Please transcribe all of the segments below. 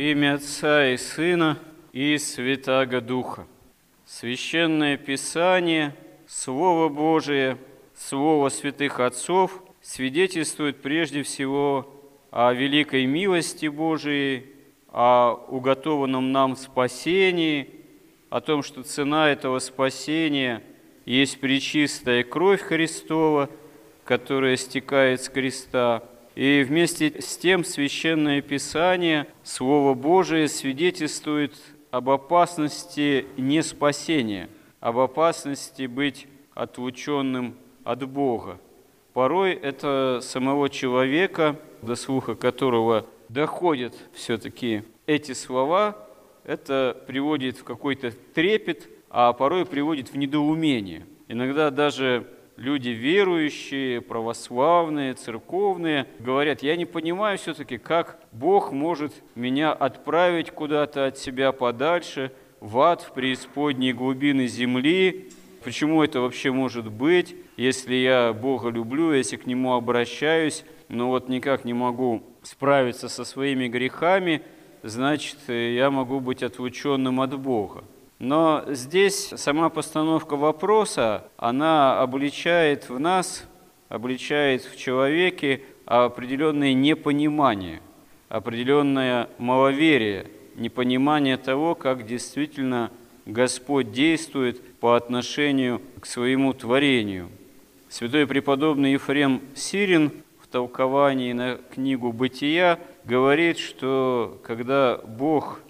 имя Отца и Сына и Святаго Духа. Священное Писание, Слово Божие, Слово святых отцов свидетельствует прежде всего о великой милости Божией, о уготованном нам спасении, о том, что цена этого спасения есть причистая кровь Христова, которая стекает с креста – и вместе с тем Священное Писание, Слово Божие свидетельствует об опасности не спасения, об опасности быть отлученным от Бога. Порой это самого человека, до слуха которого доходят все-таки эти слова, это приводит в какой-то трепет, а порой приводит в недоумение. Иногда даже люди верующие, православные, церковные, говорят, я не понимаю все-таки, как Бог может меня отправить куда-то от себя подальше, в ад, в преисподние глубины земли, почему это вообще может быть, если я Бога люблю, если к Нему обращаюсь, но вот никак не могу справиться со своими грехами, значит, я могу быть отлученным от Бога. Но здесь сама постановка вопроса, она обличает в нас, обличает в человеке определенное непонимание, определенное маловерие, непонимание того, как действительно Господь действует по отношению к своему творению. Святой преподобный Ефрем Сирин в толковании на книгу «Бытия» говорит, что когда Бог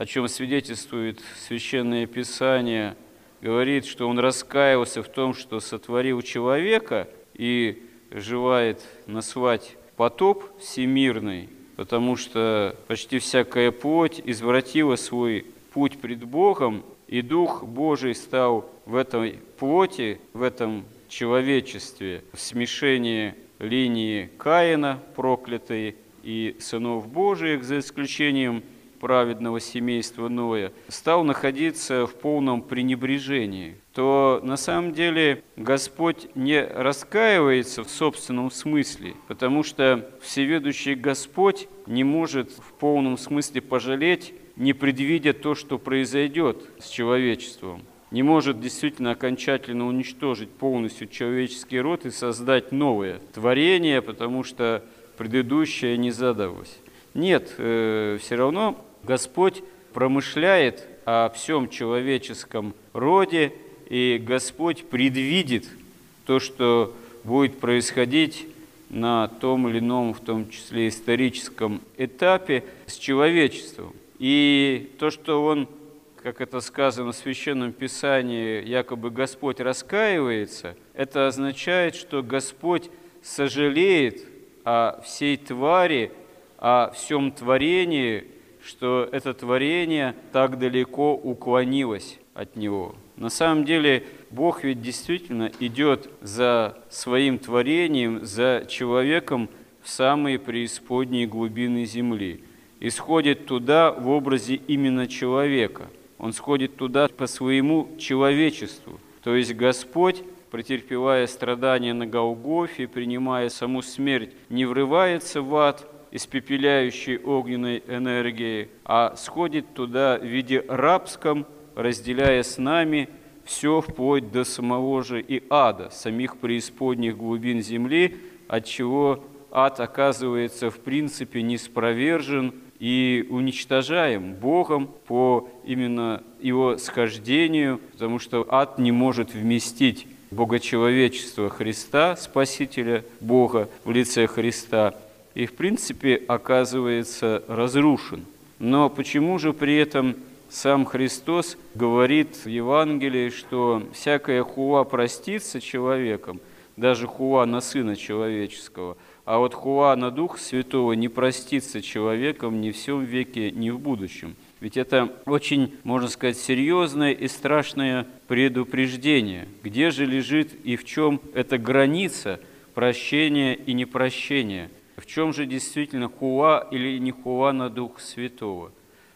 о чем свидетельствует Священное Писание, говорит, что он раскаялся в том, что сотворил человека и желает назвать потоп всемирный, потому что почти всякая плоть извратила свой путь пред Богом, и Дух Божий стал в этой плоти, в этом человечестве, в смешении линии Каина, проклятой, и сынов Божиих, за исключением праведного семейства Ноя, стал находиться в полном пренебрежении, то на самом деле Господь не раскаивается в собственном смысле, потому что всеведущий Господь не может в полном смысле пожалеть, не предвидя то, что произойдет с человечеством не может действительно окончательно уничтожить полностью человеческий род и создать новое творение, потому что предыдущее не задалось. Нет, э, все равно Господь промышляет о всем человеческом роде, и Господь предвидит то, что будет происходить на том или ином, в том числе историческом этапе с человечеством. И то, что Он, как это сказано в Священном Писании, якобы Господь раскаивается, это означает, что Господь сожалеет о всей твари, о всем творении, что это творение так далеко уклонилось от него. На самом деле Бог ведь действительно идет за своим творением, за человеком в самые преисподние глубины земли. И сходит туда в образе именно человека. Он сходит туда по своему человечеству. То есть Господь, претерпевая страдания на Голгофе, принимая саму смерть, не врывается в ад, испепеляющей огненной энергии, а сходит туда в виде рабском, разделяя с нами все вплоть до самого же и ада, самих преисподних глубин земли, от чего ад оказывается в принципе неспровержен и уничтожаем Богом по именно его схождению, потому что ад не может вместить богочеловечество Христа, Спасителя Бога в лице Христа – и, в принципе, оказывается разрушен. Но почему же при этом сам Христос говорит в Евангелии, что всякая хула простится человеком, даже хула на Сына Человеческого, а вот хула на Духа Святого не простится человеком ни в всем веке, ни в будущем. Ведь это очень, можно сказать, серьезное и страшное предупреждение. Где же лежит и в чем эта граница прощения и непрощения – чем же действительно хуа или не хуа на Дух Святого?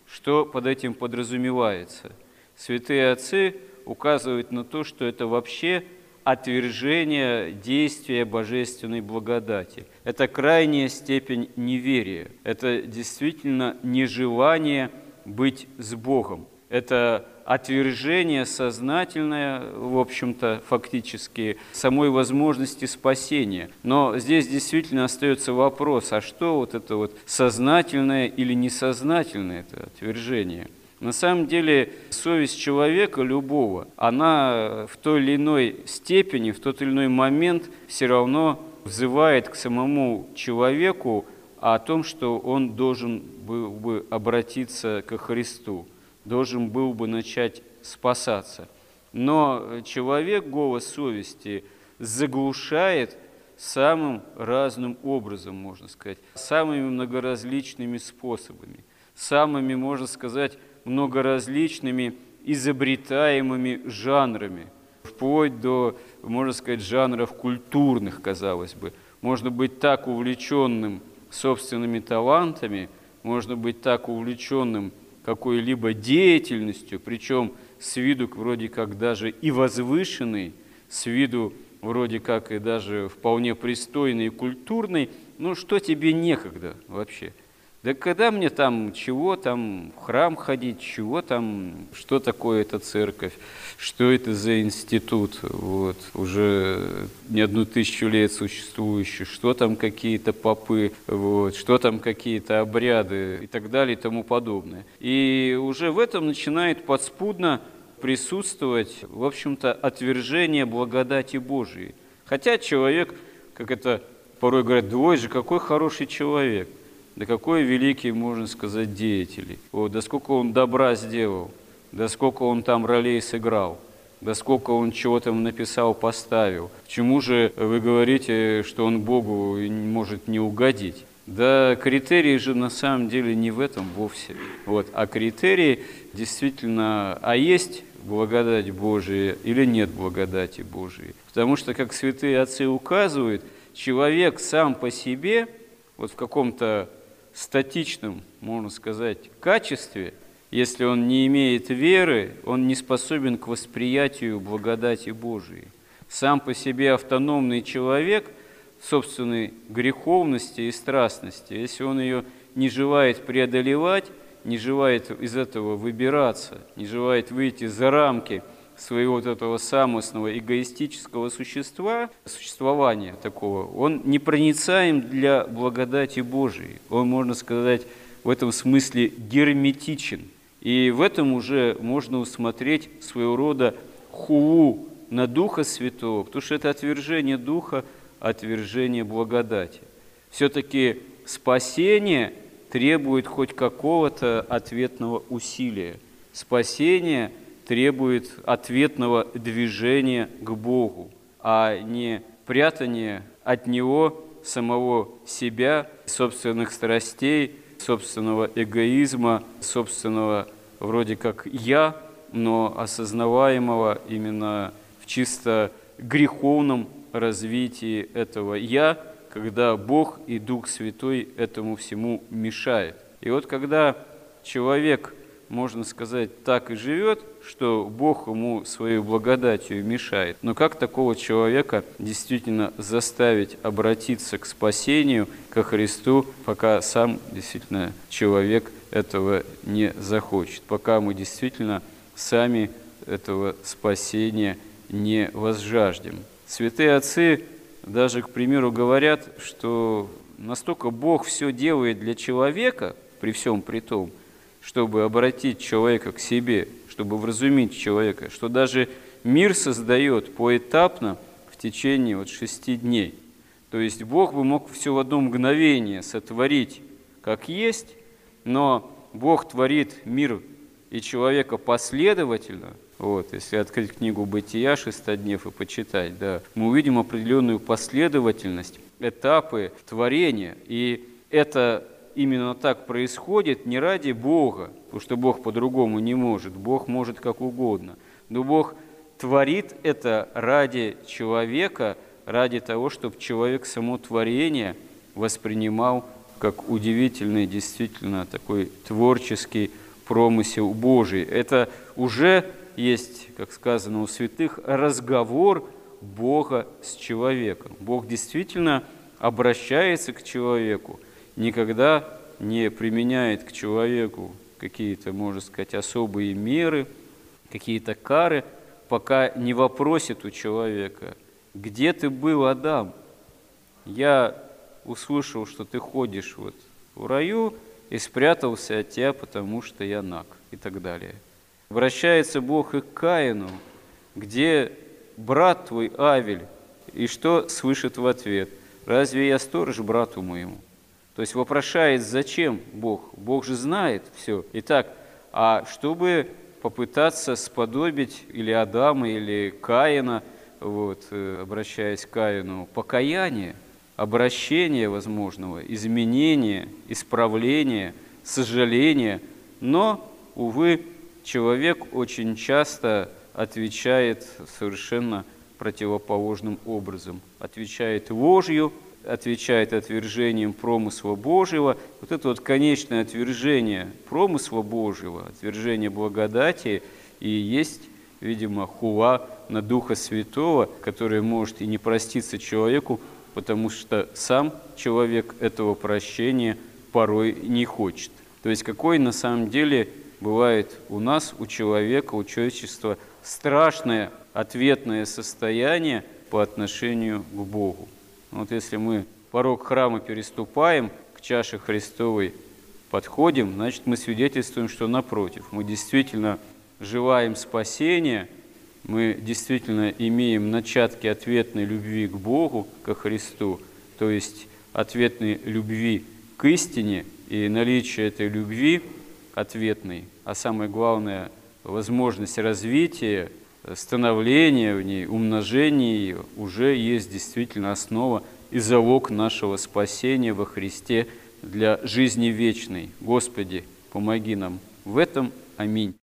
Что под этим подразумевается? Святые отцы указывают на то, что это вообще отвержение действия божественной благодати. Это крайняя степень неверия. Это действительно нежелание быть с Богом. Это отвержение сознательное, в общем-то, фактически, самой возможности спасения. Но здесь действительно остается вопрос, а что вот это вот сознательное или несознательное это отвержение? На самом деле совесть человека любого, она в той или иной степени, в тот или иной момент все равно взывает к самому человеку о том, что он должен был бы обратиться к Христу должен был бы начать спасаться. Но человек голос совести заглушает самым разным образом, можно сказать, самыми многоразличными способами, самыми, можно сказать, многоразличными изобретаемыми жанрами, вплоть до, можно сказать, жанров культурных, казалось бы. Можно быть так увлеченным собственными талантами, можно быть так увлеченным какой-либо деятельностью, причем с виду вроде как даже и возвышенный, с виду вроде как и даже вполне пристойный и культурный, ну что тебе некогда вообще – да когда мне там, чего там, в храм ходить, чего там, что такое эта церковь, что это за институт, вот, уже не одну тысячу лет существующий, что там какие-то попы, вот, что там какие-то обряды и так далее и тому подобное. И уже в этом начинает подспудно присутствовать, в общем-то, отвержение благодати Божией. Хотя человек, как это порой говорят, двое же, какой хороший человек – да какой великий, можно сказать, деятель. О, да сколько он добра сделал, да сколько он там ролей сыграл, да сколько он чего там написал, поставил. Чему же вы говорите, что он Богу может не угодить? Да критерии же на самом деле не в этом вовсе. Вот. А критерии действительно, а есть благодать Божия или нет благодати Божией. Потому что, как святые отцы указывают, человек сам по себе, вот в каком-то статичном, можно сказать, качестве, если он не имеет веры, он не способен к восприятию благодати Божией. Сам по себе автономный человек собственной греховности и страстности, если он ее не желает преодолевать, не желает из этого выбираться, не желает выйти за рамки – своего вот этого самостного эгоистического существа, существования такого, он непроницаем для благодати Божией. Он, можно сказать, в этом смысле герметичен. И в этом уже можно усмотреть своего рода хулу на Духа Святого, потому что это отвержение Духа, отвержение благодати. Все-таки спасение требует хоть какого-то ответного усилия. Спасение – требует ответного движения к Богу, а не прятания от Него самого себя, собственных страстей, собственного эгоизма, собственного вроде как «я», но осознаваемого именно в чисто греховном развитии этого «я», когда Бог и Дух Святой этому всему мешают. И вот когда человек – можно сказать, так и живет, что Бог ему своей благодатью мешает. Но как такого человека действительно заставить обратиться к спасению, ко Христу, пока сам действительно человек этого не захочет, пока мы действительно сами этого спасения не возжаждем. Святые отцы даже, к примеру, говорят, что настолько Бог все делает для человека, при всем при том, чтобы обратить человека к себе, чтобы вразумить человека, что даже мир создает поэтапно в течение вот шести дней. То есть Бог бы мог все в одно мгновение сотворить, как есть, но Бог творит мир и человека последовательно, вот, если открыть книгу «Бытия» шестоднев и почитать, да, мы увидим определенную последовательность, этапы творения. И это именно так происходит не ради Бога, потому что Бог по-другому не может, Бог может как угодно. Но Бог творит это ради человека, ради того, чтобы человек само творение воспринимал как удивительный, действительно такой творческий промысел Божий. Это уже есть, как сказано у святых, разговор Бога с человеком. Бог действительно обращается к человеку, никогда не применяет к человеку какие-то, можно сказать, особые меры, какие-то кары, пока не вопросит у человека, где ты был, Адам? Я услышал, что ты ходишь вот в раю и спрятался от тебя, потому что я наг и так далее. Обращается Бог и к Каину, где брат твой Авель, и что слышит в ответ? Разве я сторож брату моему? То есть вопрошает, зачем Бог? Бог же знает все. Итак, а чтобы попытаться сподобить или Адама, или Каина, вот, э, обращаясь к Каину, покаяние, обращение возможного, изменение, исправление, сожаление, но, увы, человек очень часто отвечает совершенно противоположным образом. Отвечает ложью, отвечает отвержением промысла Божьего. Вот это вот конечное отвержение промысла Божьего, отвержение благодати и есть, видимо, хула на Духа Святого, которая может и не проститься человеку, потому что сам человек этого прощения порой не хочет. То есть какой на самом деле бывает у нас, у человека, у человечества страшное ответное состояние по отношению к Богу. Вот если мы порог храма переступаем, к чаше Христовой подходим, значит, мы свидетельствуем, что напротив, мы действительно желаем спасения, мы действительно имеем начатки ответной любви к Богу, ко Христу, то есть ответной любви к истине и наличие этой любви ответной, а самое главное – возможность развития, становления в ней, умножения ее уже есть действительно основа и залог нашего спасения во Христе для жизни вечной. Господи, помоги нам в этом. Аминь.